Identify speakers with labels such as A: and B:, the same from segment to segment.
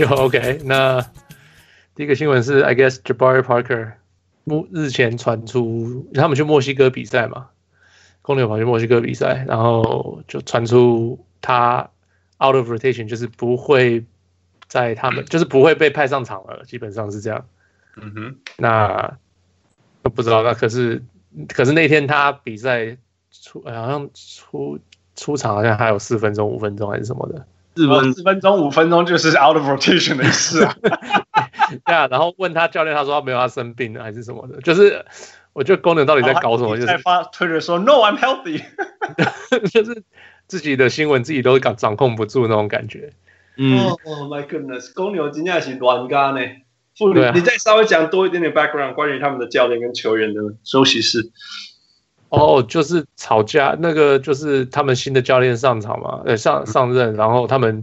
A: 有 OK。那第一个新闻是，I guess Jabari Parker 目日前传出他们去墨西哥比赛嘛，公牛跑去墨西哥比赛，然后就传出他 out of rotation，就是不会在他们，就是不会被派上场了，基本上是这样。
B: 嗯哼，
A: 那不知道，那可是可是那天他比赛出好像出出场好像还有四分钟、五分钟还是什么的。
B: 四分四分钟五分钟就是 out of rotation 的意思啊，
A: 对啊，然后问他教练，他说他没有，他生病了还是什么的，就是我觉得公牛到底在搞什么？就是在
B: 发推特说 No I'm healthy，
A: 就是自己的新闻自己都掌掌控不住那种感觉。
B: 嗯，Oh my goodness，公牛今天是乱咖呢。傅你你再稍微讲多一点点 background 关于他们的教练跟球员的休息室。
A: 哦，就是吵架，那个就是他们新的教练上场嘛，呃，上上任，然后他们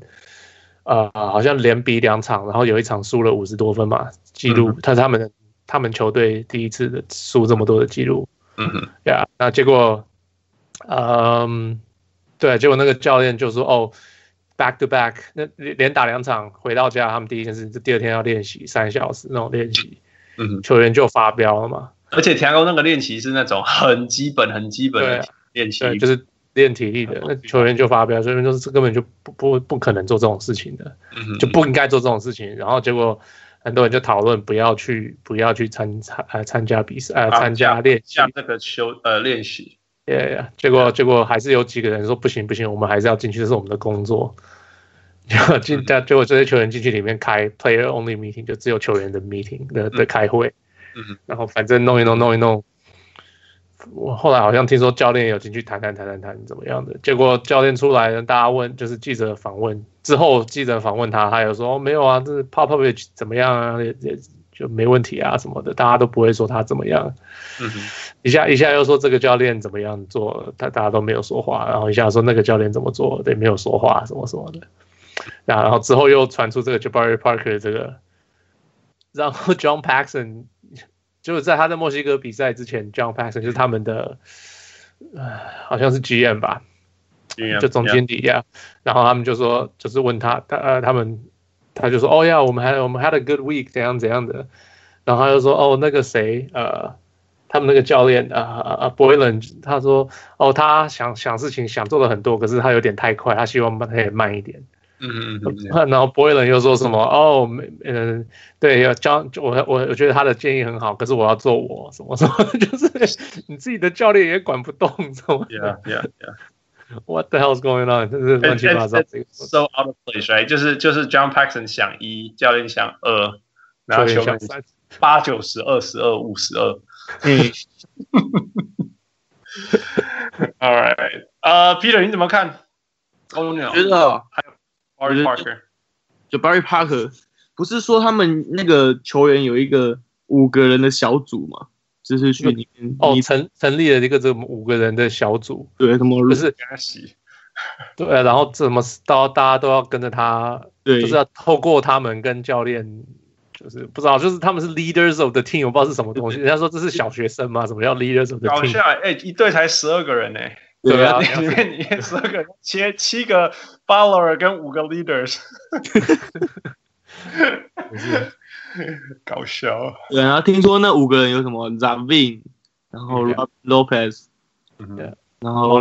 A: 呃好像连比两场，然后有一场输了五十多分嘛，记录，他是他们他们球队第一次的输这么多的记录，
B: 嗯哼，
A: 呀，那结果，嗯，对，结果那个教练就说，哦，back to back，那连打两场，回到家他们第一件事，就第二天要练习三小时那种练习，
B: 嗯哼，
A: 球员就发飙了嘛。
B: 而且田宫那个练习是那种很基本、很基本的练习，
A: 就是练体力的。那球员就发飙，球员就是根本就不不不可能做这种事情的，就不应该做这种事情。然后结果很多人就讨论不要去不要去参参呃参加比赛呃参加练
B: 像那个球呃练习。
A: 对呀，结果结果还是有几个人说不行不行，我们还是要进去，这是我们的工作。结果进结果这些球员进去里面开 player only meeting，就只有球员的 meeting 的的开会。
B: 嗯，
A: 然后反正弄一弄弄一弄，我后来好像听说教练有进去谈谈谈谈谈怎么样的，结果教练出来，大家问就是记者访问之后，记者访问他，他有说没有啊，这是 Popovich 怎么样啊，也也就没问题啊什么的，大家都不会说他怎么样。
B: 嗯，
A: 一下一下又说这个教练怎么样做，他大家都没有说话，然后一下说那个教练怎么做，对，没有说话什么什么的，然后之后又传出这个 Jabari Parker 这个，然后 John Paxson。就是在他在墨西哥比赛之前，John Paxson 就是他们的，呃，好像是 GM 吧
B: ，GM,
A: 就总经理呀。Yeah. 然后他们就说，就是问他，他呃，他们他就说，哦呀，我们还我们 had a good week，怎样怎样的。然后他就说，哦，那个谁，呃，他们那个教练，呃呃，Boylan，他说，哦，他想想事情想做的很多，可是他有点太快，他希望他可以慢一点。
B: 嗯嗯嗯，
A: 然后 Boylen 又说什么？哦，没，嗯，对，要教我，我我觉得他的建议很好，可是我要做我什么什么，就是你自己的教练也管不动，什么
B: ？Yeah, yeah, yeah.
A: What the hell is going on？就是乱七八糟
B: ，so out of place, right？就是就是 John Paxson 想一，教练想二，然后球员三八九十二十二五十二。嗯。All right，呃，Peter 你怎么看？公牛
C: 觉得还有。
B: Jabari Parker，
C: 就 Jabari Parker，不是说他们那个球员有一个五个人的小组嘛？就是去里面
A: 哦，成成立了一个这么五个人的小组，
C: 对，什么
A: 不是 对，然后怎么到大家都要跟着他，
C: 对，
A: 就是要透过他们跟教练，就是不知道，就是他们是 leaders of the team，我不知道是什么东西。人家说这是小学生嘛？什么叫 leaders of the team？
B: 搞笑，哎，一队才十二个人呢。对啊，里面里面十二个切七个 follower 跟五个 leaders，搞笑。
C: 对啊，然后听说那五个人有什么 Zavin，然后 Lopez，
A: 对，
C: 然后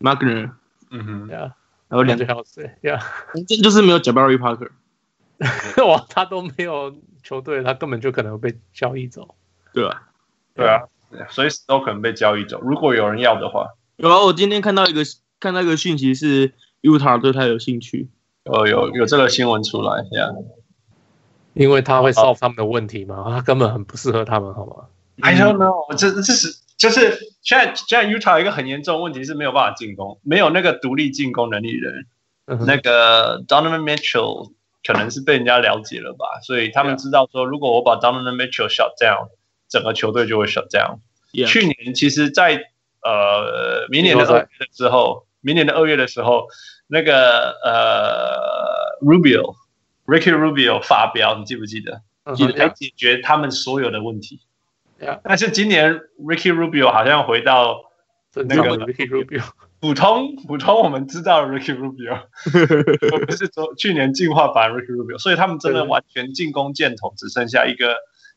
C: Magner，
B: 嗯哼，
A: 对啊，
C: 然后两
A: 个小时，对啊，
C: 这就是没有 Jabari Parker，
A: 哇，他都没有球队，他根本就可能被交易走，
C: 对啊，
B: 对啊，随时都可能被交易走，如果有人要的话。
C: 有啊，我今天看到一个看到一个讯息是 Utah 对他有兴趣，
B: 哦有有这个新闻出来呀，yeah.
A: 因为他会 solve 他们的问题嘛，他根本很不适合他们，好吗
B: ？I don't know，这这是就是现在现在 Utah 一个很严重的问题是没有办法进攻，没有那个独立进攻能力的人，嗯、那个 Donovan Mitchell 可能是被人家了解了吧，所以他们知道说，如果我把 Donovan Mitchell shut down，整个球队就会 shut down。
C: Yeah.
B: 去年其实，在呃，明年的二月的时候，明年的二月的时候，那个呃，Rubio，Ricky Rubio 发飙，你记不记得？记得来解决他们所有的问
A: 题。
B: 但是今年 Ricky Rubio 好像回到那个
A: Ricky Rubio
B: 不普通普通我们知道的 Ricky Rubio，不是昨去年进化版 Ricky Rubio，所以他们真的完全进攻箭头只剩下一个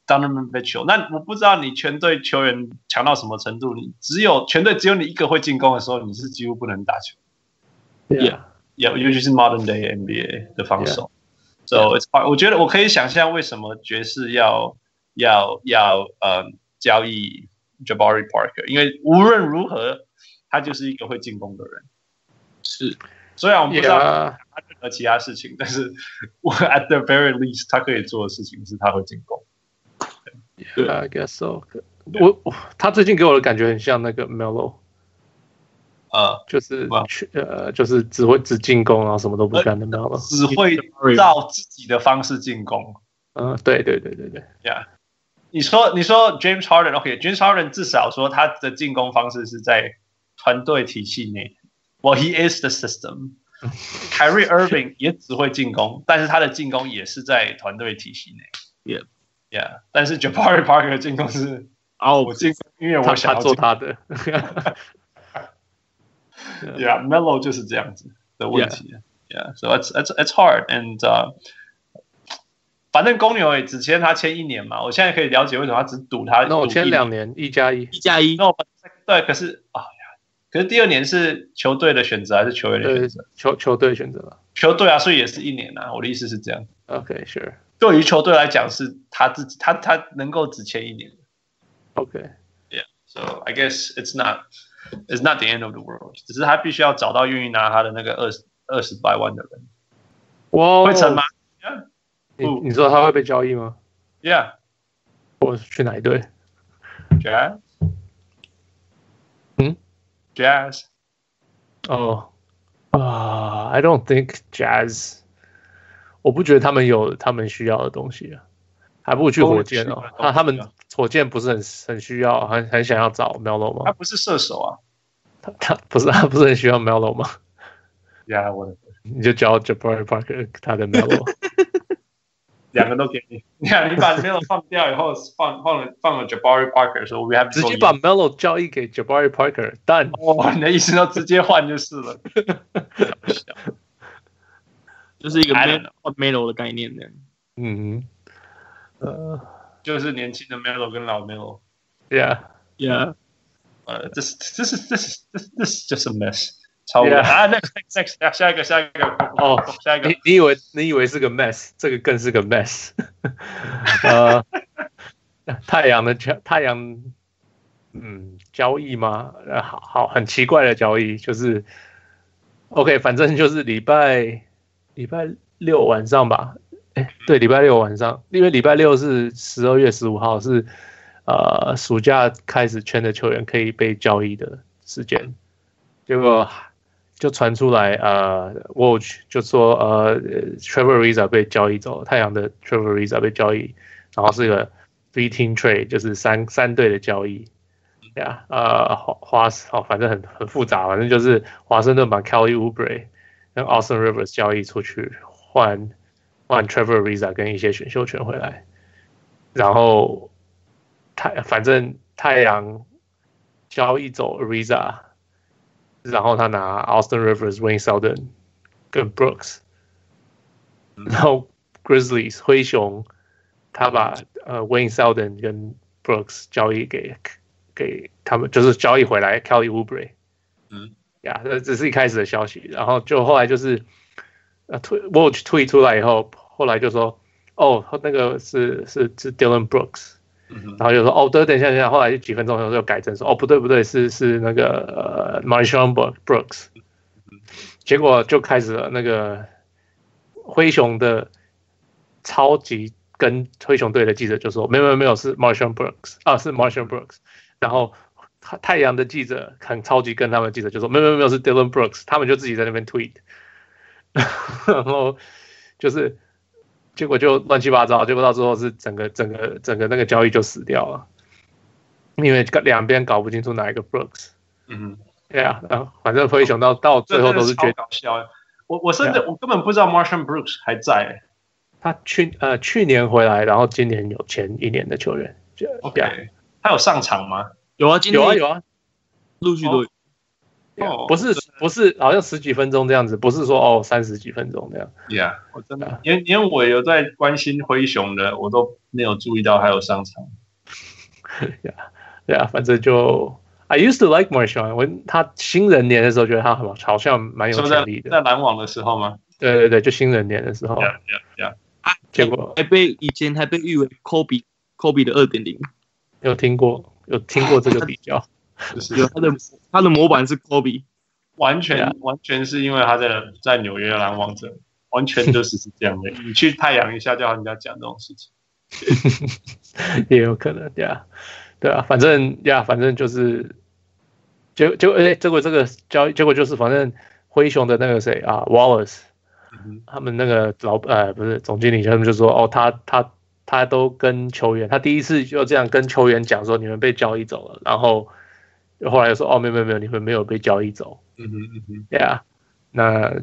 B: Donovan Mitchell。那我不知道你全队球员强到什么程度，你只有全队只有你一个会进攻的时候，你是几乎不能打球。
A: Yeah，
B: 尤尤其是 Modern Day NBA 的防守。
A: Yeah.
B: So it's fine. 我觉得我可以想象为什么爵士要要要呃交易 Jabari Parker，因为无论如何。他就是一个会进攻的人，
C: 是。
B: 虽然我们不知道他任何其他事情，Yeah. 但是我 at the very least 他可以做的事情是他会进攻。
A: 对，I guess so。我他最近给我的感觉很像那个 Melo，
B: 呃，
A: 就是去呃，就是只会只进攻，然后什么都不干的 Melo，
B: 只会照自己的方式进攻。
A: 嗯，对对对对对
B: ，Yeah。你说你说 James Harden，OK，James Harden 至少说他的进攻方式是在。团队体系内，Well he is the system。Kyrie Irving 也只会进攻，但是他的进攻也是在团队体系内。
C: Yeah,
B: yeah。但是 Jabari Parker 的进攻是啊，我进，因为我想
A: 要做他的。
B: Yeah，Melo 就是这样子的问题。Yeah，so it's it's it's hard and 反正公牛也只签他签一年嘛，我现在可以了解为什么他只赌他。
A: 那我签两年，一加一，
C: 一加一。
B: 那我对，可是啊。可是第二年是球队的选择还是球员的选择？
A: 球球队选择了，
B: 球队啊，所以也是一年啊。我的意思是这样。
A: OK，Sure。
B: 对于球队来讲，是他自己，他他能够只签一年。OK，Yeah。So I guess it's not it's not the end of the world。只是他必须要找到愿意拿他的那个二十二十百万的人。
A: 哇，
B: 会成吗？
A: 你你说他会被交易吗？
B: Yeah。
A: 我去哪一队？
B: Jazz。
A: 嗯。
B: Jazz，
A: 哦，啊，I don't think Jazz， 我不觉得他们有他们需要的东西啊，还不如去火箭哦。那他们火箭不是很很需要，很很想要找 Melo 吗？
B: 他不是射手啊，
A: 他他不是他不是很需要 Melo 吗
B: ？Yeah，我
A: 你就教 Jabari Parker 他的 Melo。
B: 两个都给你，你看，你把 Melo 放掉以后，放放了放了 Jabari Parker，说 We have
A: 直接把 Melo 交易给 Jabari Parker，但
B: 哇，你的意思要直接换就是了，
C: 就是一个 Melo 的概念呢。
A: 嗯，呃，
B: 就是年轻的 Melo 跟老
A: Melo，Yeah，Yeah，
B: 呃，这是这是这是这这是 just a mess。超无聊啊！Next, next, next，下一个，下一个。
A: 哦，
B: 下一个。
A: 你你以为你以为是个 mess，这个更是个 mess。呃，太阳的交太阳，嗯，交易吗？呃，好好，很奇怪的交易，就是 OK，反正就是礼拜礼拜六晚上吧。哎，对，礼拜六晚上，因为礼拜六是十二月十五号，是呃暑假开始圈的球员可以被交易的时间，结果。就传出来，呃，Watch 就说，呃，Trevor Ariza 被交易走，太阳的 Trevor Ariza 被交易，然后是一个 three team trade，就是三三队的交易，对啊，呃，华华哦，反正很很复杂，反正就是华盛顿把 Kelly Oubre 跟 Austin Rivers 交易出去，换换 Trevor Ariza 跟一些选秀权回来，然后太反正太阳交易走 Ariza。然后他拿 Austin Rivers、Wayne Selden 跟 Brooks，然后 Grizzlies 灰熊他把呃 Wayne Selden 跟 Brooks 交易给给他们，就是交易回来 Kelly Oubre。嗯，呀，这只是一开始的消息，然后就后来就是呃推 Watch 推出来以后，后来就说哦，那个是是是 Dylan Brooks。然后就说哦，对，等一下，等一下。后来就几分钟以后就改正说哦，不对，不对，是是那个呃 MarJon Brooks。结果就开始了那个灰熊的超级跟灰熊队的记者就说没有没有没有，是 MarJon Brooks 啊，是 MarJon Brooks。然后太太阳的记者很超级跟他们的记者就说没有没有没有，是 Dylan Brooks。他们就自己在那边 tweet，然后就是。结果就乱七八糟，结果到最后是整个整个整个那个交易就死掉了，因为两边搞不清楚哪一个 Brooks。嗯，对啊，然后反正灰熊到到最后都是觉得
B: 搞笑。我我甚至我根本不知道 Martian Brooks 还在。
A: 他去呃去年回来，然后今年有前一年的球员。
B: OK，他有上场吗？
C: 有啊，今天
A: 有啊有啊，
C: 陆续都有。
A: 不是不是好像十几分钟这样子，不是说哦三十几分钟这样。
B: Yeah，我真的因因为我有在关心灰熊的，我都没有注意到还有上场。
A: Yeah，对啊，反正就 I used to like Marshawn，我他新人年的时候觉得他好好像蛮有潜力的。
B: 在篮网的时候吗？
A: 对对对，就新人年的时候。
B: Yeah Yeah Yeah。
C: 啊，结果还被以前还被誉为 Kobe Kobe 的二点零，
A: 有听过有听过这个比较。
C: 就是有他的他的模板是 Kobe，
B: 完全、yeah. 完全是因为他在在纽约篮网者，完全就是是这样的。你去太阳一下叫人家讲这种事情，
A: 也有可能，对啊，对啊，反正呀，yeah, 反正就是，结结果哎，结果这个交易结果就是，反正灰熊的那个谁啊，Wallace，、嗯、他们那个老呃不是总经理，他们就说哦，他他他都跟球员，他第一次就这样跟球员讲说，你们被交易走了，然后。后来又说哦，没有没有没有，你们没有被交易走。嗯哼嗯哼，对啊，那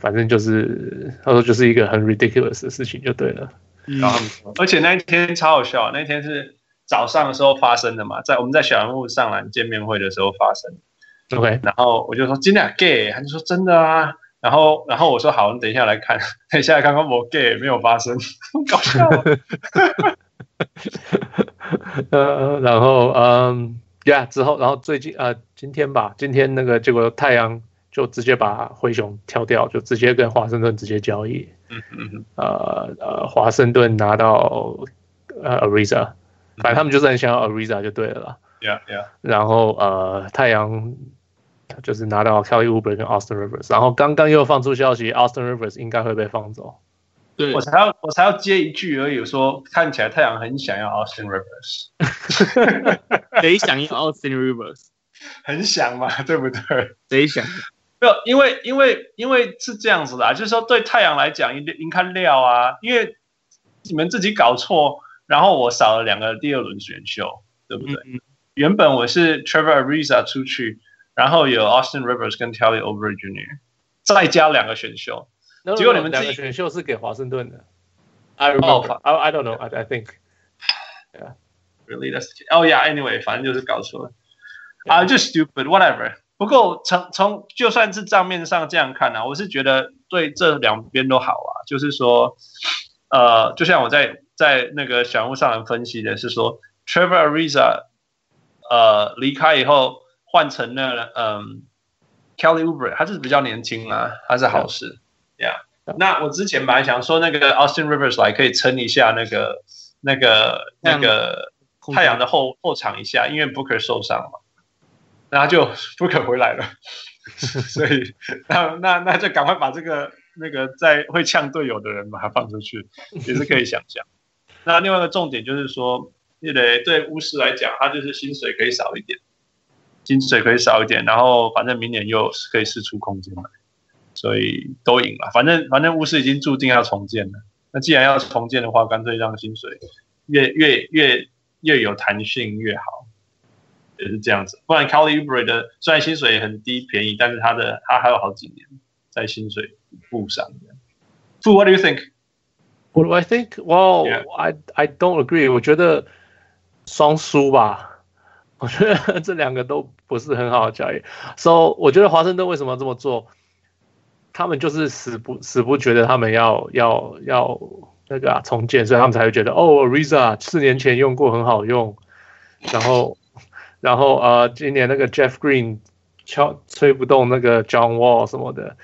A: 反正就是他说就是一个很 ridiculous 的事情就对了。
B: 嗯，而且那一天超好笑，那天是早上的时候发生的嘛，在我们在小人物上篮见面会的时候发生。
A: OK，
B: 然后我就说真的 gay，他就说真的啊。然后然后我说好，你等一下来看，等一下来看看我 gay 没有发生，搞笑。
A: 呃，然后嗯。Yeah, 之后，然后最近呃，今天吧，今天那个结果，太阳就直接把灰熊挑掉，就直接跟华盛顿直接交易。嗯嗯嗯。呃呃，华盛顿拿到呃 Ariza，反正他们就是很想要 Ariza 就对了啦。
B: Yeah Yeah。
A: 然后呃，太阳就是拿到 Kelly Oubre 跟 Austin Rivers，然后刚刚又放出消息，Austin Rivers 应该会被放走。
B: 对，我才要我才要接一句而已，说看起来太阳很想要 Austin Rivers，
C: 谁想要 Austin Rivers？
B: 很想嘛，对不对？
C: 谁想？
B: 没有，因为因为因为是这样子的啊，就是说对太阳来讲，应应该料啊，因为你们自己搞错，然后我少了两个第二轮选秀，对不对？嗯嗯，原本我是 Trevor Ariza 出去，然后有 Austin Rivers 跟 Kelly Oubre Jr. 再加两个选秀。结果你们两个选
A: 秀是给华盛顿的。I remember. I I don't know. I I think. Yeah.
B: Really? That's oh yeah. Anyway，反正就是搞错了。I just stupid Whatever. 不过从从就算是账面上这样看呢，我是觉得对这两边都好啊。就是说，呃，就像我在在那个小屋上来分析的是说，Trevor Ariza，呃，离开以后换成了嗯 Kelly Oubre，他就是比较年轻啊，他是好事。呀、yeah.，那我之前本来想说那个 Austin Rivers 来可以撑一下那个那个那个太阳的后后场一下，因为 Booker 受伤了嘛，然后就 Booker 回来了，所以那那那就赶快把这个那个在会呛队友的人把他放出去，也是可以想象。那另外一个重点就是说，因为对巫师来讲，他就是薪水可以少一点，薪水可以少一点，然后反正明年又可以试出空间来。所以都赢了，反正反正巫师已经注定要重建了。那既然要重建的话，干脆让薪水越越越越有弹性越好，也是这样子。不然 Kelly Oubre 的虽然薪水很低便宜，但是他的他还有好几年在薪水簿上。Fu, what do you think?
A: What do I think? Well. I I don't agree. 我觉得双输吧。我觉得这两个都不是很好的交易。So，我觉得华盛顿为什么这么做？他们就是死不死不觉得他们要要要那个啊重建，所以他们才会觉得哦，Ariza 四年前用过很好用，然后然后呃今年那个 Jeff Green 敲吹不动那个 John Wall 什么的，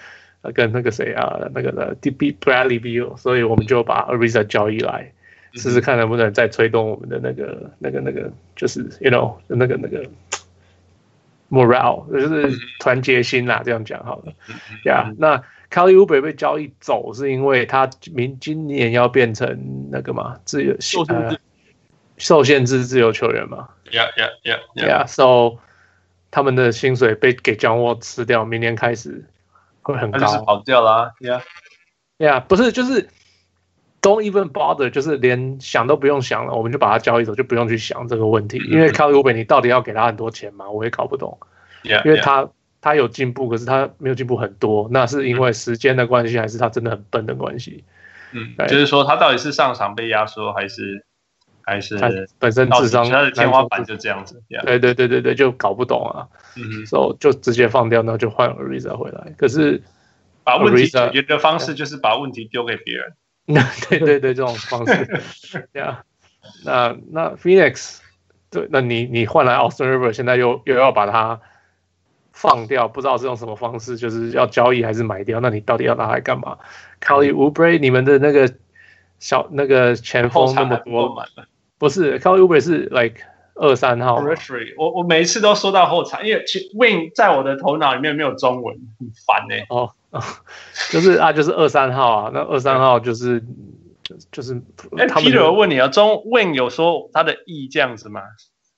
A: 跟那个谁啊那个的 DB Bradley be 所以我们就把 Ariza 交易来试试看能不能再推动我们的那个那个那个就是 you know 那个那个。Morale 就是团结心啦，这样讲好了。呀、yeah，那 Kelly Oubre 被交易走，是因为他明今年要变成那个嘛，自由受限制、呃、受限制自由球员嘛。
B: Yeah, yeah, yeah, yeah.
A: so 他们的薪水被给 John Wall 吃掉，明年开始会很高。
B: 就是跑掉啦。Yeah,
A: yeah，不是，就是 Don't even bother，就是连想都不用想了，我们就把它交易走，就不用去想这个问题。因为 Kelly Oubre 你到底要给他很多钱吗？我也搞不懂。
B: Yeah,
A: 因为他他有进步，可是他没有进步很多，那是因为时间的关系，还是他真的很笨的关系？
B: 嗯，就是说他到底是上场被压缩，还是还是
A: 他本身智商
B: 他的天花板就这样子。
A: 对对对对对，就搞不懂啊。嗯，所以就直接放掉，然后就换 Ariza 回来。可是
B: 把问题解决的方式就是把问题丢给别人。
A: 对对对，这种方式。呀，那那 Phoenix，对，那你你换来 Austin River，现在又又要把它放掉，不知道是用什么方式，就是要交易还是买掉？那你到底要拿来干嘛？Kelly Oubre，你们的那个小那个前锋那么多，不是 Kelly Oubre 是 like 二三号。
B: 我我每一次都说到后场，因为 Wing 在我的头脑里面没有中文，很烦呢、欸。
A: 哦。就是啊，就是二三号啊，那二三号就是就是。
B: 哎，Peter，我问你啊，中 Wing 有说他的翼这样子吗？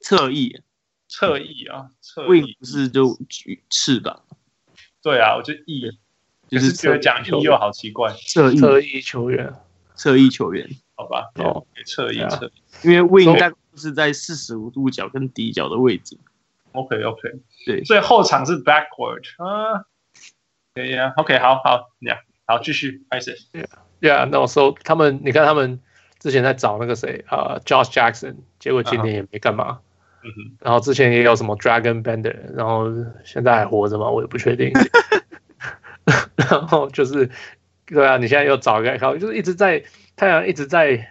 C: 侧翼，
B: 侧翼啊，侧翼
C: Wing 不是就翅膀？
B: 对啊，我觉得翼就是觉得讲翼又好奇怪，
C: 侧翼
A: 侧翼球员，
C: 侧翼球员，
B: 好吧？哦，侧翼侧，
C: 因为 Wing 大概是在四十五度角跟底角的位置。
B: OK OK，
C: 对，
B: 所以后场是 backward 啊。可以啊，OK，好好，Yeah，好，继续开始。
A: Yeah，那我说他们，你看他们之前在找那个谁啊，Josh Jackson，结果今年也没干嘛。嗯哼。然后之前也有什么 Dragan Bender，然后现在还活着吗？我也不确定。然后就是，对啊，你现在又找一个，就是一直在太阳一直在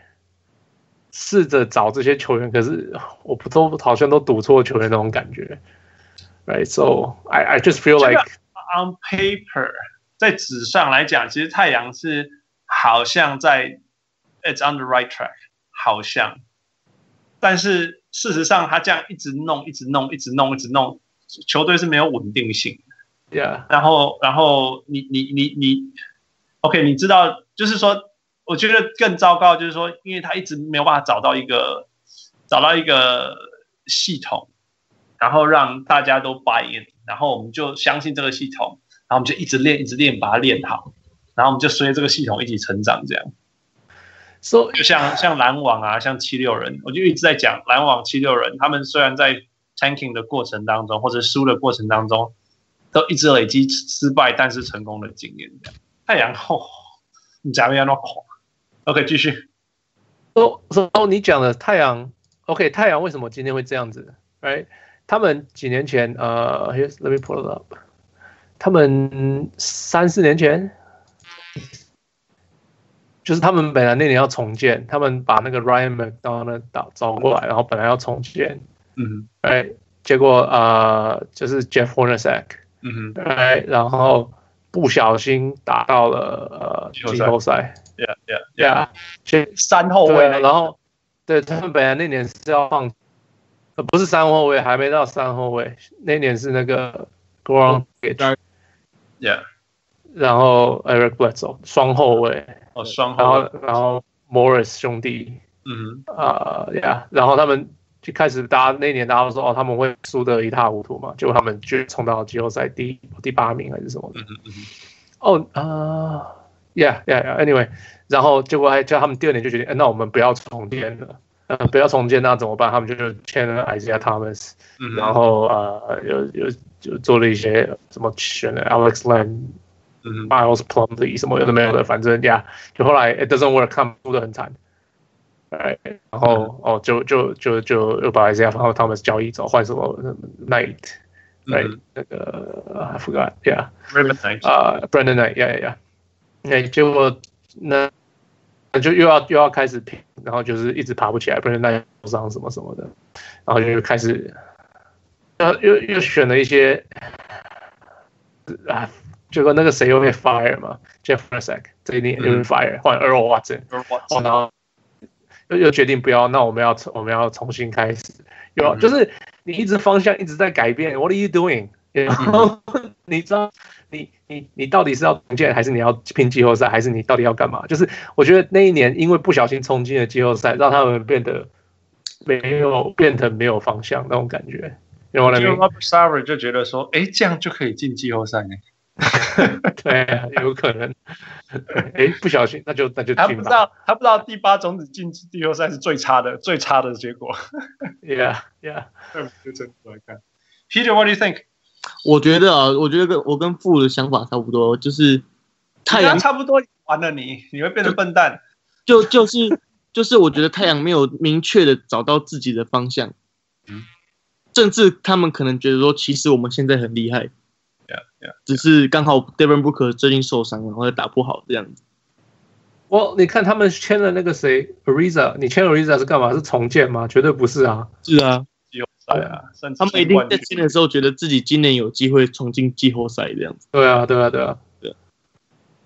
A: 试着找这些球员，可是我不都好像都赌错球员那种感觉。Right，so I I just feel like。
B: On paper，在纸上来讲，其实太阳是好像在 It's on the right track，好像，但是事实上他这样一直弄，一直弄，一直弄，一直弄，球队是没有稳定性。
A: Yeah，
B: 然后，然后你你你你，OK，你知道，就是说，我觉得更糟糕，就是说，因为他一直没有办法找到一个找到一个系统，然后让大家都 buy in。然后我们就相信这个系统，然后我们就一直练，一直练，把它练好。然后我们就随着这个系统一起成长，这样。所以就像像篮网啊，像七六人，我就一直在讲篮网、七六人，他们虽然在 tanking 的过程当中，或者输的过程当中，都一直累积失败但是成功的经验。这样。太阳后，你讲的要那么狂？OK，继续。
A: 哦，哦，你讲的太阳，OK，太阳为什么今天会这样子？哎。他们几年前，呃，Let me pull it up。他们三四年前，就是他们本来那年要重建，他们把那个 Ryan McDonald 找找过来，然后本来要重建，嗯，哎，结果呃，就是 Jeff Hornacek，嗯哼，哎，然后不小心打到了呃季后赛
B: ，Yeah Yeah
A: Yeah，
B: 三后卫，
A: 然后对他们本来那年是要放。呃，不是三后卫，还没到三后卫。那年是那个 Goran
B: Yeah
A: 然后 Eric Bledsoe 双后卫。
B: 哦，双后。
A: 然后，然后 Morris 兄弟。嗯啊，Yeah，然后他们就开始，大家那年大家都说，哦，他们会输得一塌糊涂嘛，结果他们就冲到季后赛第第八名还是什么的。嗯嗯嗯。哦啊，Yeah，Yeah，Yeah，Anyway，然后结果还叫他们第二年就决定，哎，那我们不要重建了。呃，不要重建，那怎么办？他们就签了 Isaiah Thomas，、嗯、然后呃，有有就做了一些什么选了 Alex Len、嗯、Miles Plumlee 什么有的没有的，反正呀，yeah, 就后来 It doesn't work，看输的很惨。哎，然后、嗯、哦，就就就就又把 Isaiah Thomas 交易走，换什么 Knight，哎、嗯，那个 I forgot，Yeah，Brandon
B: Knight，啊
A: ，Brandon Knight，Yeah，Yeah，哎，结果那。就又要又要开始拼，然后就是一直爬不起来，不然那受伤什么什么的，然后就又开始，又又又选了一些，啊，结果那个谁又被 fire 嘛，Jeff Hornacek 这一年又被 fire，换 Earl Watson，哦，然后又又决定不要，那我们要我们要重新开始，又就是你一直方向一直在改变，What are you doing？然后你知道。你你你到底是要重建，还是你要拼季后赛，还是你到底要干嘛？就是我觉得那一年因为不小心冲进了季后赛，让他们变得没有变得没有方向那种感觉。因为
B: Robert Sarver 就觉得说，哎，这样就可以进季后赛呢？
A: 对、啊，有可能。哎，不小心那就那就。
B: 他不知道他不知道第八种子进季后赛是最差的最差的结果。
A: Yeah yeah。
B: 就真来看，Peter，What do you think？
C: 我觉得啊，我觉得跟我跟富的想法差不多，就是太阳
B: 差不多完了你，你你会变成笨蛋，
C: 就就是就是我觉得太阳没有明确的找到自己的方向，嗯，甚至他们可能觉得说，其实我们现在很厉害
B: ，yeah, yeah, yeah.
C: 只是刚好 Devin Booker 最近受伤，然后打不好这样子。
A: 我你看他们签了那个谁 Ariza，你签 Ariza 是干嘛？是重建吗？绝对不是啊！
C: 是啊，
B: 季后赛啊，
C: 他们一定在签的时候觉得自己今年有机会冲进季后赛这样子。
A: 对啊，对啊，对啊，
C: 对，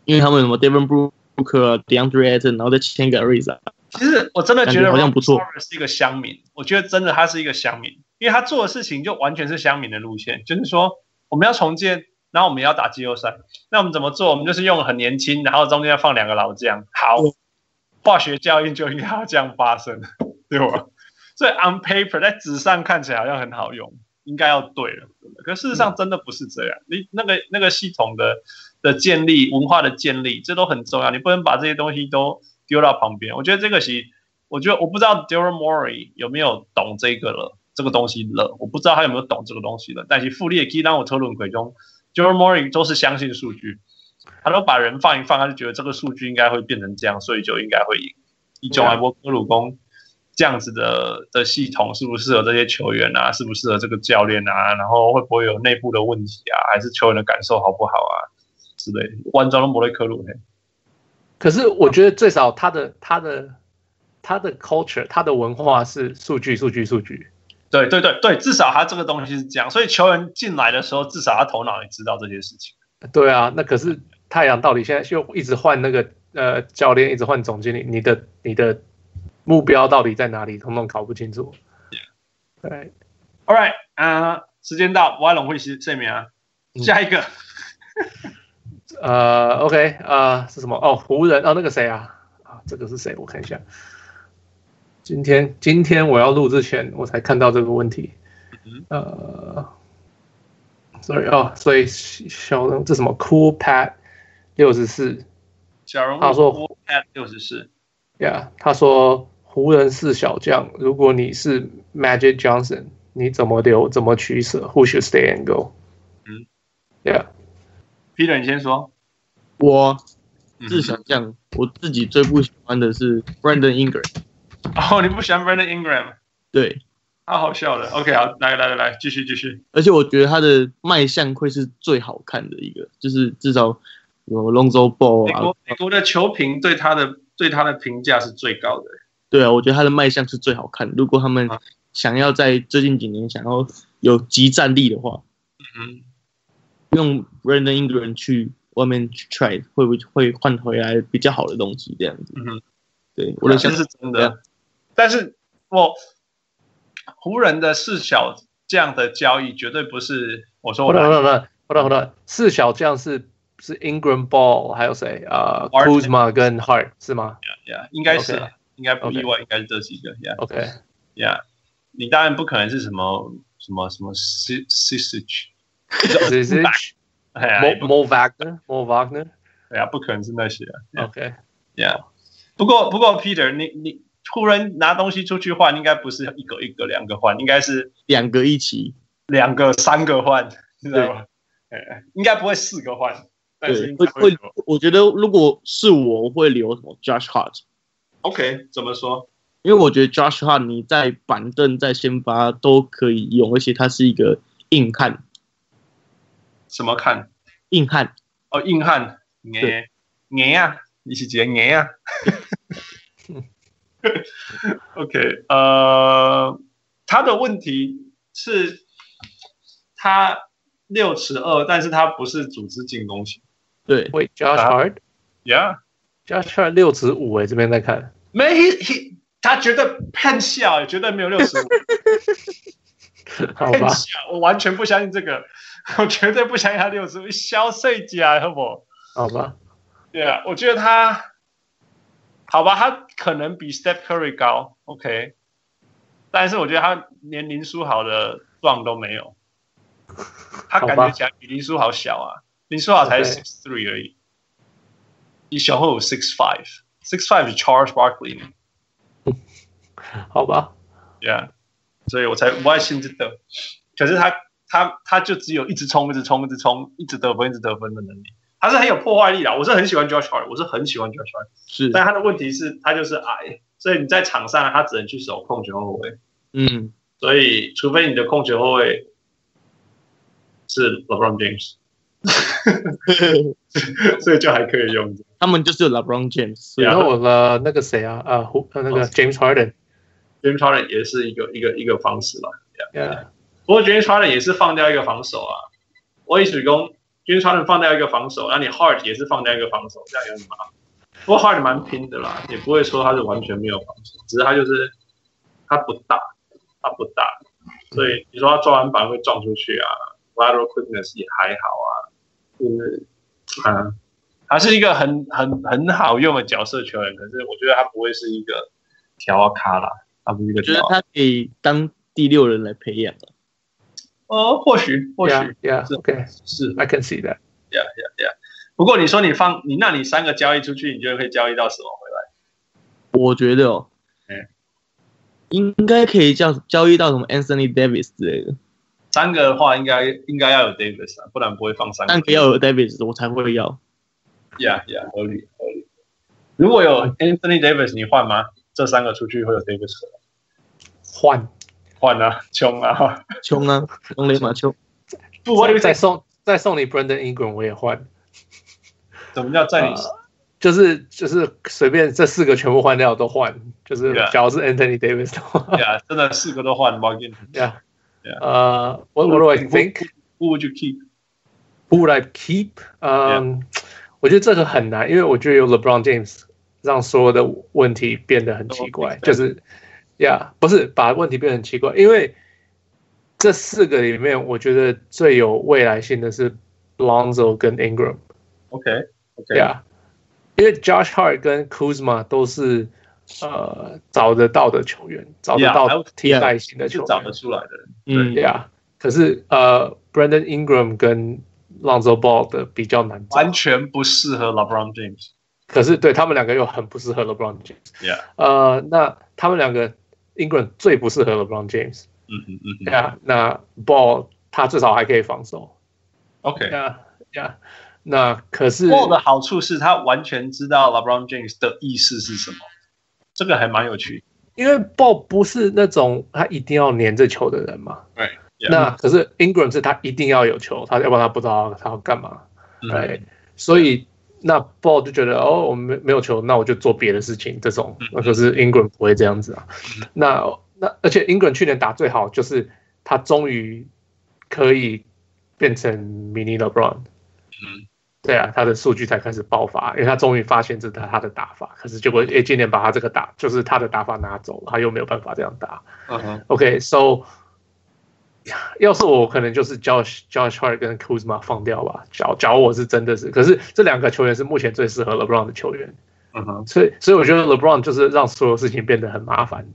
C: 因为他们什么 Devin Booker、DeAndre Ayton，然后再签个 Ariza。
B: 其实我真的觉得
C: 好像不错，
B: 是一个乡民。我觉得真的他是一个乡民，因为他做的事情就完全是乡民的路线，就是说我们要重建。然后我们要打季后赛，那我们怎么做？我们就是用很年轻，然后中间要放两个老将。好，化学效应就应该要这样发生，对吧？所以 on paper 在纸上看起来好像很好用，应该要对了。可事实上真的不是这样。你那个那个系统的的建立、文化的建立，这都很重要。你不能把这些东西都丢到旁边。我觉得这个是，我觉得我不知道 Daryl Morey 有没有懂这个了，这个东西了。我不知道他有没有懂这个东西了。但是傅立也可以让我讨论鬼中。Daryl Morey 都是相信数据，他都把人放一放，他就觉得这个数据应该会变成这样，所以就应该会赢。以贾艾伯科鲁攻这样子的的系统适不适合这些球员啊？适不适合这个教练啊？然后会不会有内部的问题啊？还是球员的感受好不好啊？之类的。完全都莫雷克鲁。
A: 可是我觉得最少他的他的他的 culture，他的文化是数据数据数据。
B: 对对对对，至少他这个东西是这样，所以球员进来的时候，至少他头脑也知道这些事情。
A: 对啊，那可是太阳到底现在就一直换那个呃教练，一直换总经理，你的你的目标到底在哪里？统统搞不清楚。
B: 对，All right，啊、uh,，时间到，瓦隆会是睡眠啊，下一个。
A: 呃，OK，呃，是什么？哦，湖人哦，那个谁啊？啊，这个是谁？我看一下。今天今天我要录之前，我才看到这个问题。呃，sorry 哦，所以小龙这什么 Cool Pat 六十四，
B: 小龙
A: 他说
B: Cool Pat 六十四
A: ，Yeah，他说湖人是小将，如果你是 Magic Johnson，你怎么留怎么取舍？Who should stay and go？
B: 嗯
A: ，Yeah，Peter
B: 你先说，
C: 我是小将，我自己最不喜欢的是 Brandon Ingram。
B: 哦，你不喜欢 Brandon Ingram？
C: 对，
B: 他好笑的。OK，好，来来来来，继续继续。
C: 而且我觉得他的卖相会是最好看的一个，就是至少有 Lonzo Ball 啊。美国
B: 美国的球评对他的对他的评价是最高的。
C: 对啊，我觉得他的卖相是最好看的。如果他们想要在最近几年想要有即战力的话，
B: 嗯，
C: 用 Brandon Ingram 去外面去 try，会不会会换回来比较好的东西？这样子，
B: 嗯，
C: 对，我的想
B: 是真的。但是我湖人的四小将的交易绝对不是我说我的。
A: 好的好的好的，四小将是是 Ingram Ball 还有谁啊？Kuzma 跟 Hart 是吗
B: ？Yeah，应该是，okay. 应该不意外.应该是这几个。Yeah，OK，Yeah，、okay. 你当然不可能是什么什么什么
A: Sisich，Sisich，Mo Wagner，Mo Wagner，
B: 对呀，不可能是那些。
A: OK，Yeah，
B: 不过不过 Peter，你你。突然拿东西出去换，应该不是一个一个两个换，应该是
C: 两个一起，
B: 两个三个换，知道吗？哎，应该不会四个换，但是会
C: 会。我觉得如果是我，我会留什么 Josh Hart。
B: OK，怎么说？
C: 因为我觉得 Josh Hart 你在板凳在先发都可以用，而且他是一个硬汉。
B: 什么汉？
C: 硬汉。
B: 哦，硬汉。对。硬啊！你是讲硬啊？OK，呃，他的问题是，他六尺二，但是他不是组织进攻型。
C: 对，
A: 喂，Josh Hart，Yeah，Josh Hart 六尺五哎，这边在看，
B: 没，he，他绝对偏小，绝对没有六尺五。
A: 好吧，
B: 我完全不相信这个，我绝对不相信他六尺五，小碎家，好不？
A: 好？吧，
B: 对啊，我觉得他。好吧，他可能比 Steph Curry 高，OK，但是我觉得他连林书豪的壮都没有，他感觉起来比林书豪小啊，林书豪才 six three 而已，比小后有 six five，six five 是 Charles Barkley，
A: 好吧
B: ，Yeah，所以我才不爱信这个，可是他他他就只有一直冲，一直冲，一直冲，一直得分，一直得分的能力。他是很有破坏力的，我是很喜欢 Josh Hart，我是很喜欢 Josh Hart，
C: 是，
B: 但他的问题是，他就是矮，所以你在场上他只能去守控球后卫。
C: 嗯，
B: 所以除非你的控球后卫是 LeBron James，所以就还可以用。
C: 他们就是有 LeBron James，
A: 然后我的那个谁啊啊，那个 James Harden，James
B: Harden 也是一个一个一个方式吧。
A: Yeah，
B: 不过 James Harden 也是放掉一个防守啊。我意思说，James Harden 放掉一个防守，那你 Hard 也是放掉一个防守，这样有点麻烦。不过 Hard 蛮拼的啦，也不会说他是完全没有防守，只是他就是他不大，他不大，所以你说他抓完板会撞出去啊，lateral quickness 也还好啊，就是啊。还是一个很很很好用的角色球员，可是我觉得他不会是一个调咖啦，他不是一个。
C: 觉得他可以当第六人来培养了。
B: 哦，或许或许
A: ，Yeah，OK，是，I can see
B: that，Yeah，Yeah，Yeah。不过你说你放你那你三个交易出去，你觉得可以交易到什么回来？
C: 我觉得哦，
B: 嗯，
C: 应该可以交交易到什么 Anthony Davis 之类的。
B: 三个的话应该应该要有 Davis 啊，不然不会放三个。
C: 三个要有 Davis，我才会要。
B: Yeah, yeah，合理合理。如果有 Anthony Davis，你换吗？这三个出去会有 Davis
A: 换
B: 换啊，穷啊，
C: 穷啊，用雷马穷。
B: 不，我
A: 再送再送你 Brandon Ingram，我也换。
B: 怎么叫在你？
A: 就是就是随便这四个全部换掉都换，就是假如是 Anthony Davis 的话。
B: Yeah，真的四个都换。
A: Yeah，呃，What what do I think?
B: Who would you keep?
A: Who would I keep? Um. 我觉得这个很难，因为我觉得有 LeBron James 让所有的问题变得很奇怪，就是呀，不是把问题变得很奇怪，因为这四个里面，我觉得最有未来性的是 Lonzo 跟 Ingram。
B: OK，OK，
A: 呀，因为 Josh Hart 跟 Kuzma 都是呃找得到的球员，找得到替代性的球员，
B: 找得出来的。
A: 嗯，呀，可是呃 Brandon Ingram 跟 Lonzo Ball 的比较难，
B: 完全不适合 LeBron James。
A: 可是对他们两个又很不适合 LeBron James。
B: Yeah，
A: 呃，那他们两个 Ingram 最不适合 LeBron James。
B: 嗯嗯嗯。
A: 对啊，那 Ball 他至少还可以防守。
B: OK。
A: 呀呀，那可是
B: Ball 的好处是他完全知道 LeBron James 的意思是什么，这个还蛮有趣。
A: 因为 Ball 不是那种他一定要黏着球的人嘛。
B: 对。Yeah.
A: 那可是 Ingram 是他一定要有球，他要不然他不知道他要干嘛，哎、嗯，所以那 Ball 就觉得哦，我们没没有球，那我就做别的事情。这种，那可是 Ingram 不会这样子啊。嗯、那那而且 Ingram 去年打最好，就是他终于可以变成 Mini LeBron。
B: 嗯，
A: 对啊，他的数据才开始爆发，因为他终于发现这是他的打法。可是结果诶，今年把他这个打就是他的打法拿走了，他又没有办法这样打。
B: 嗯哼
A: ，OK，so。要是我，可能就是 Josh Josh Hart 跟 Kuzma 放掉吧。脚脚我是真的是，可是这两个球员是目前最适合 LeBron 的球员。
B: 嗯哼，
A: 所以所以我觉得 LeBron 就是让所有事情变得很麻烦，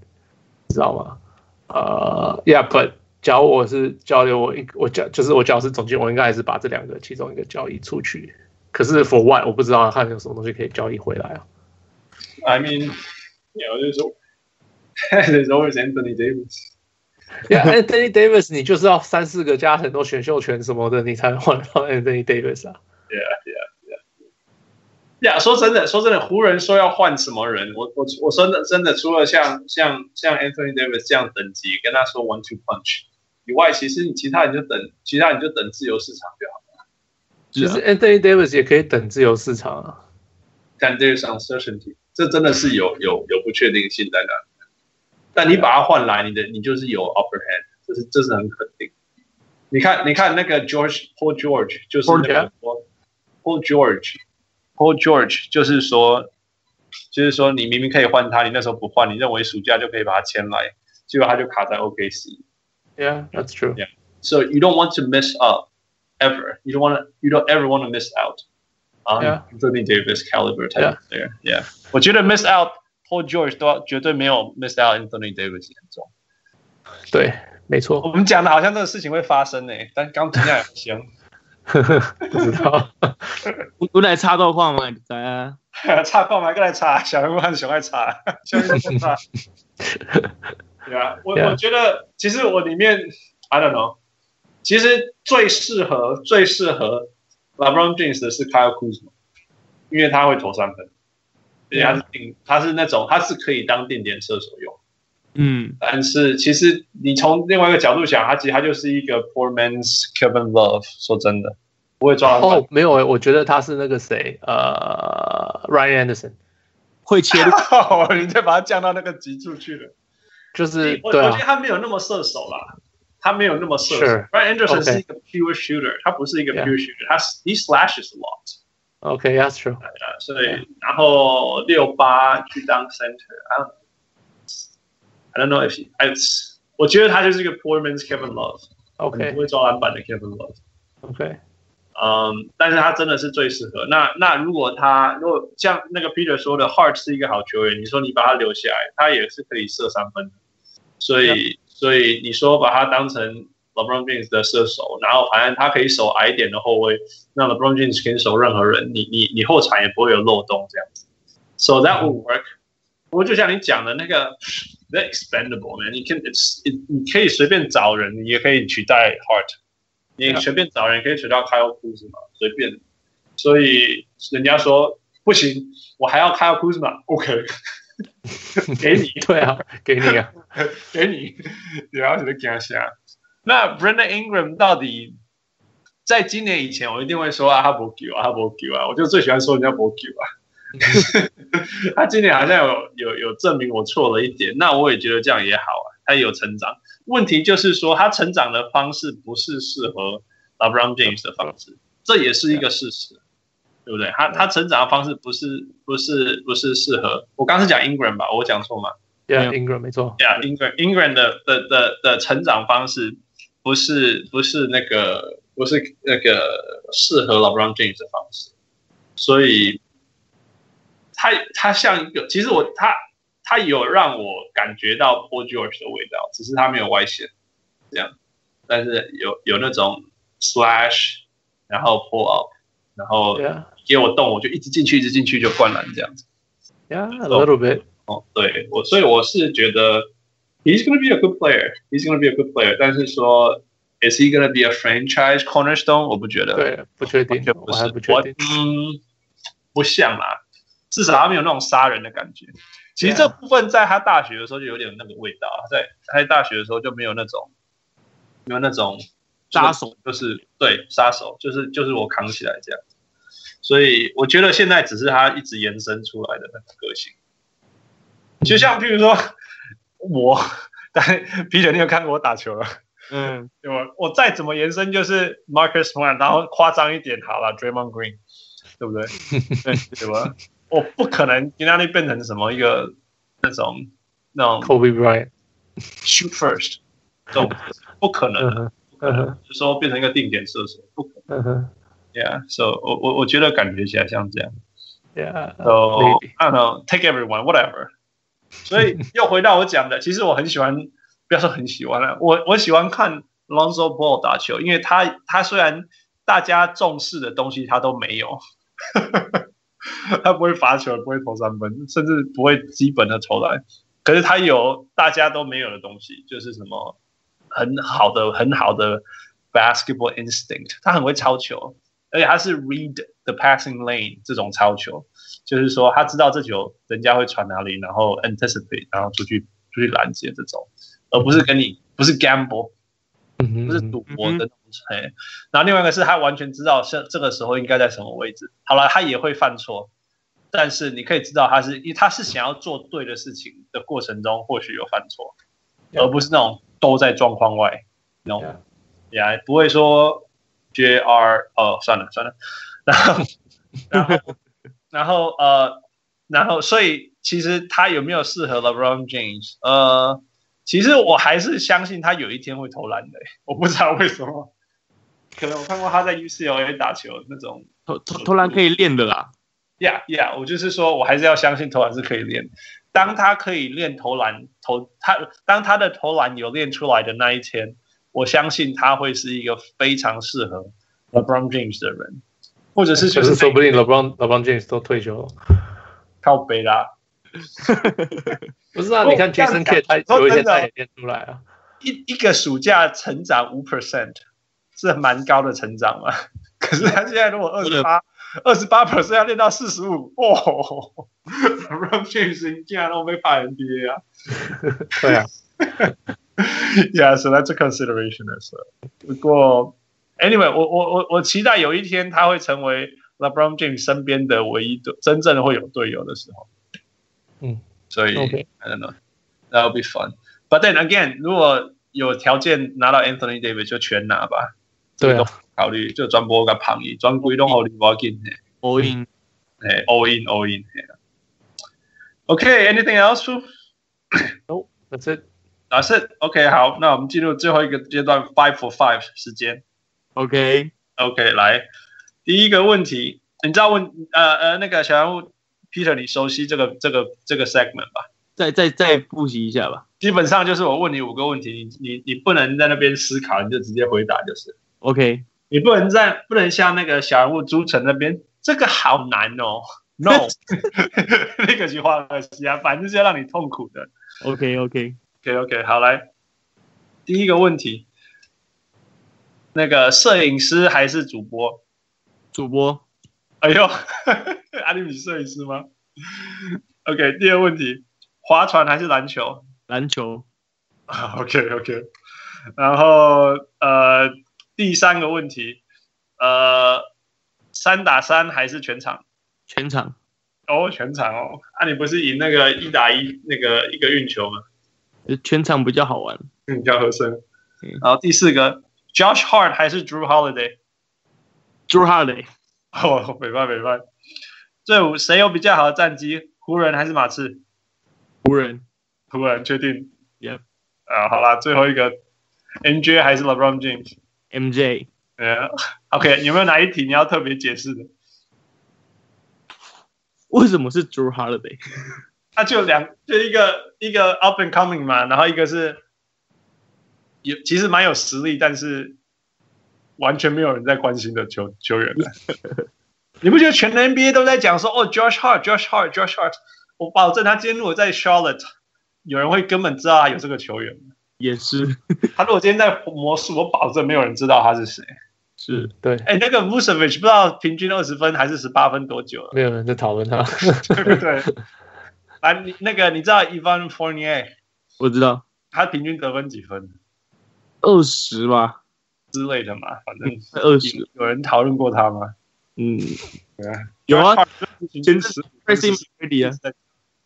A: 知道吗？呃、uh,，Yeah，but 假如我是交流，我应我交就是我假如是总监，我应该还是把这两个其中一个交易出去。可是 For what 我不知道看有什么东西可以交易回来啊。
B: I mean，你要就是说，There's always Anthony Davis。
A: Yeah，Anthony Davis，你就是要三四个加很多选秀权什么的，你才能换到 Anthony Davis 啊。
B: Yeah，Yeah，Yeah。Yeah，说真的，说真的，湖人说要换什么人，我我我真的真的，除了像像像 Anthony Davis 这样等级，跟他说 one two punch 以外，其实你其他人就等，其他人就等自由市场就好了。
A: 其实 Anthony Davis 也可以等自由市场啊。
B: 但 there's uncertainty，这真的是有有有不确定性在那。但你把它换来，你的你就是有 upper hand，这是这是很肯定。你看，你看那个 George Paul George 就是那个 Paul George Paul George 就是说，就是说你明明可以换他，你那时候不换，你认为暑假就可以把他签来，结果他就卡在
A: OKC。Yeah, that's true.
B: Yeah. So you don't want to miss up ever. You don't want to. You don't ever want to miss out.
A: Yeah.
B: Anthony Davis caliber type player. Yeah. 我觉得 miss out. Paul George 都绝对没有 miss out Anthony Davis 严重。
A: 对，没错。
B: 我们讲的好像这个事情会发生呢、欸，但刚听下来不行。
A: 不知道。
C: 我来插段话吗？在啊。
B: 插话吗？过来插。小人物还是小爱插？小人物插。对啊，我我觉得其实我里面 I don't know，其实最适合最适合 LeBron James 的是 Kyle Kuzma，因为他会投三分。而且他是定，他是那种他是可以当定点射手用。
C: 嗯，
B: 但是其实你从另外一个角度想，他其实他就是一个 poor man's Kevin Love。说真的，不会抓
A: 哦，没有诶，我觉得他是那个谁，呃，Ryan Anderson
C: 会切入，
B: 你再把他降到那个级数去了。
A: 就是，
B: 我
A: 对啊，
B: 我觉得他没有那么射手啦，他没有那么射手。
A: 是
B: Ryan Anderson
A: Okay.
B: 是一个 pure shooter，他不是一个 pure shooter，他 he slashes a lot。
A: OK, that's true.
B: 呃，所以然后六八去当 center，I don't I don't know if he, I, 我觉得他就是一个 poor man's Kevin Love，
A: OK,
B: 不会抓篮板的 Kevin Love。
A: OK，
B: 嗯，但是他真的是最适合。那那如果他如果像那个 Peter 说的，Hart 是一个好球员，你说你把他留下来，他也是可以射三分的。所以
A: Yeah.
B: 所以你说把他当成 LeBron James 的射手，然后反正他可以守矮一点的后卫，那 LeBron James 可以守任何人，你你你后场也不会有漏洞这样子。So that will work。不过就像你讲的那个，that expendable man，你可以你可以随便找人，你也可以取代 Hart。你随便找人可以取代 Kyle Kuzma，随便。所以人家说不行，我还要 Kyle Kuzma，OK，给你，
A: 对啊，给你啊，
B: 给你，你要是给他下。那 Brandon Ingram 到底在今年以前，我一定会说啊，他不 Q 啊，他不 Q 啊，我就最喜欢说人家不 Q 啊。他今年好像有有有证明我错了一点，那我也觉得这样也好啊，他也有成长。问题就是说，他成长的方式不是适合 LeBron James 的方式，这也是一个事实，对不对？他他成长的方式不是不是不是适合。我刚是讲 Ingram 吧，我讲错吗
A: ？Yeah，Ingram 没错。
B: Yeah，Ingram Ingram 的的的的成长方式不是不是那个不是那个适合 LeBron James 的方式，所以他他像一个，其实我他。他有让我感觉到 Paul George 的味道，只是他没有外线，这样，但是有有那种 slash，然后 pull up，然后给我动，我就一直进去，一直进去就灌篮这样子。
A: Yeah，a little bit。
B: 哦，对我，所以我是觉得 he's gonna be a good player，he's gonna be a good player，但是说 is he gonna be a franchise cornerstone？我不觉得，
A: 对，不确定，我还不确定，
B: 嗯，不像啦，至少他没有那种杀人的感觉。其实这部分在他大学的时候就有点那个味道，在他在大学的时候就没有那种，没有那种
C: 杀手，
B: 就是对杀手，就是就是我扛起来这样。所以我觉得现在只是他一直延伸出来的那个个性。就像譬如说我，但 Peter 你有看过我打球了？
C: 嗯，
B: 我我再怎么延伸就是 Marcus Smart，然后夸张一点好了，Draymond Green，对不对？对对吧？我不可能让那里变成什么一个那种那种
A: Kobe Bryant
B: shoot first，这种不可能的，不可能，就说变成一个定点射手，不可能。Yeah，so 我我我觉得感觉起来像这样。Yeah，so I don't know，take everyone，whatever。所以又回到我讲的，其实我很喜欢，不要说很喜欢了，我我喜欢看 Lonzo Ball 打球，因为他他虽然大家重视的东西他都没有。他不会罚球，不会投三分，甚至不会基本的投篮。可是他有大家都没有的东西，就是什么很好的、很好的 basketball instinct。他很会抄球，而且他是 read the passing lane 这种抄球，就是说他知道这球人家会传哪里，然后 anticipate，然后出去出去拦截这种，而不是跟你不是 gamble，不是赌博的。嘿，然后另外一个是他完全知道是这个时候应该在什么位置。好了，他也会犯错，但是你可以知道他是，他是想要做对的事情的过程中，或许有犯错而不是那种都在状况外，那种，也.不会说 JR 哦，算了算了，然后然后然后呃，然后所以其实他有没有适合 LeBron James？呃，其实我还是相信他有一天会投篮的，我不知道为什么。可能我看过他在 UCLA 打球那种
C: 投投投篮可以练的啦
B: ，Yeah Yeah，我就是说我还是要相信投篮是可以练。当他可以练投篮投他，当他的投篮有练出来的那一天，我相信他会是一个非常适合 LeBron James 的人，或者是就是
A: 说不定 LeBron LeBron James 都退休了，
B: 靠北啦。
A: 不是啊，你看 Jason Kidd 他有一天他也练出来啊，
B: 一一个暑假成长五 percent。是蛮高的成长嘛，可是他现在如果二十八，二十八 percent 要练到四十五，哦，LeBron James 竟然都没拍 NBA 啊？
A: 对啊
B: ，Yeah，so that's a consideration as well。不过 ，Anyway，我我我我期待有一天他会成为 LeBron James 身边的唯一队，真正的会有队友的时候。
A: 嗯，
B: 所以
A: Okay.
B: I don't know，that will be fun。But then again，如果有条件拿到 Anthony Davis 就全拿吧。
A: 对啊，
B: 考虑就转播个旁移，转归拢好你我紧嘿。
C: all in，
B: 哎，all in all in。OK，anything else？
A: No, that's it.
B: 啊是 OK，好，那我们进入最后一个阶段，five for five 时
C: 间。
B: OK，OK，来第一个问题，你知道问呃呃那个小人物 Peter，你熟悉这个这个这个 segment 吧？
C: 再再再复习一下吧。
B: 基本上就是我问你五个问题，你你你不能在那边思考，你就直接回答就是。
C: OK，
B: 你不能在不能像那个小人物朱晨那边，这个好难哦。No，那个是话可惜啊，反正是要让你痛苦的。
C: OK OK，OK
B: OK，好来，第一个问题，那个摄影师还是主播？
C: 主播
B: 哎呦，阿里米摄影师吗？OK，第二个问题，划船还是篮球
C: 篮球？
B: OK OK，然后呃，第三个问题，呃，三打三还是全场？
C: 全场
B: 哦，全场哦，啊，你不是赢那个一打一那个一个运球吗？
C: 全场比较好玩。
B: 嗯，比较合身。
C: 嗯
B: 然后第四个，Josh Hart 还是 Drew
C: Holiday？Drew Holiday，
B: 哦，没办法没办法。最后谁有比较好的战绩？湖人还是马刺？
C: 湖人
B: 湖人确定。
C: Yep
B: 啊，好啦，最后一个，MJ 还是 LeBron
C: James？MJ，
B: 呃、OK，有没有哪一题你要特别解释的？
C: 为什么是 Drew Holiday？
B: 他、啊、就两，就一个一个 up and coming 嘛，然后一个是有其实蛮有实力，但是完全没有人在关心的球球员。你不觉得全 NBA 都在讲说哦，Josh Hart，Josh Hart，Josh Hart，我保证他今天如果在 Charlotte，有人会根本知道他有这个球员。
C: 也是，
B: 他如果今天在魔术，我保证没有人知道他是谁。
C: 是
A: 对，
B: 哎，那个 Vucevic 不知道平均二十分还是十八分多久了？
A: 没有人在讨论他。
B: 对不对？啊，你那个你知道 Evan Fournier？
C: 我知道，
B: 他平均得分几分
C: 二十吧，
B: 之类的嘛？反正
C: 二十，
B: 有人讨论过他吗？
C: 嗯，有啊，
B: 前
C: 前阵 Tracy McGrady 啊，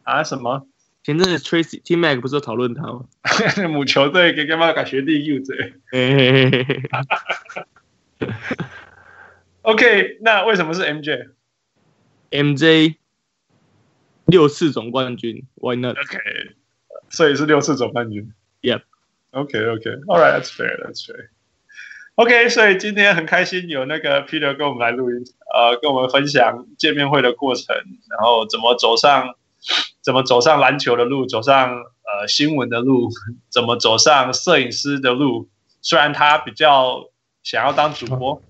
B: 啊什么？
C: 前阵子 Tracy T Mac 不是有讨论他吗？
B: 母球队给干嘛改学弟
C: 嘿嘿
B: ？OK，那为什么是
C: MJ？MJ 六次总冠军，Why
B: not？OK，所以是六次总冠军。
C: Yep.
B: OK OK. All right, that's fair. That's fair. OK，所以今天很开心有那个 Peter 跟我们来录音，呃，跟我们分享见面会的过程，然后怎么走上怎么走上篮球的路，走上呃新闻的路，怎么走上摄影师的路。虽然他比较想要当主播，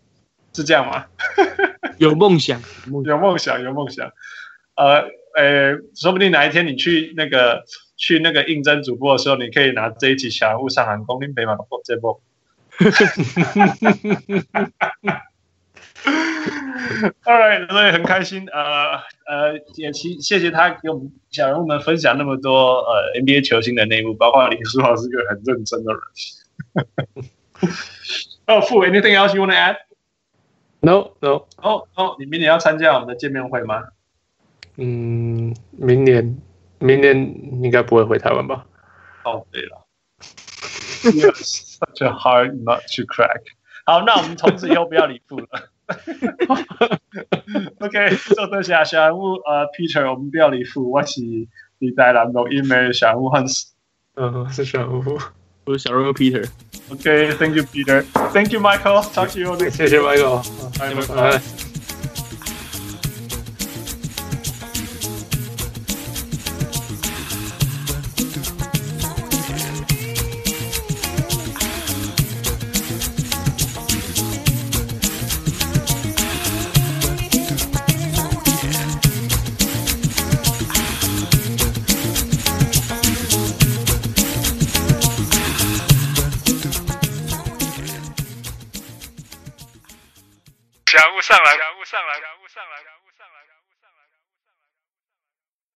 B: 是这样吗？
C: 有梦想，
B: 有梦想，有梦想。呃，呃，说不定哪一天你去那个去那个应征主播的时候，你可以拿这一集小人物上篮公拎北马播这波。All right，所以很开心，呃呃，也谢谢谢他给我们小人物们分享那么多呃 NBA 球星的内幕，包括林书豪是个很认真的人。哦，傅，anything else you want to add？No,
A: no。
B: 哦哦，你明年要参加我们的见面会吗？
A: 嗯，明年明年应该不会回台湾吧？
B: 哦，对了。Such a hard nut to crack。好，那我们从此以后不要理傅了。OK，做得下小人物呃，Peter，我们不要理傅，我是李代兰录音的小人物 Hans。
A: 嗯，是小人物。
C: 我是小人物 Peter。
B: OK，Thank you Peter，Thank you Michael，Talk to you next。
A: 谢谢 Michael，
B: 拜拜。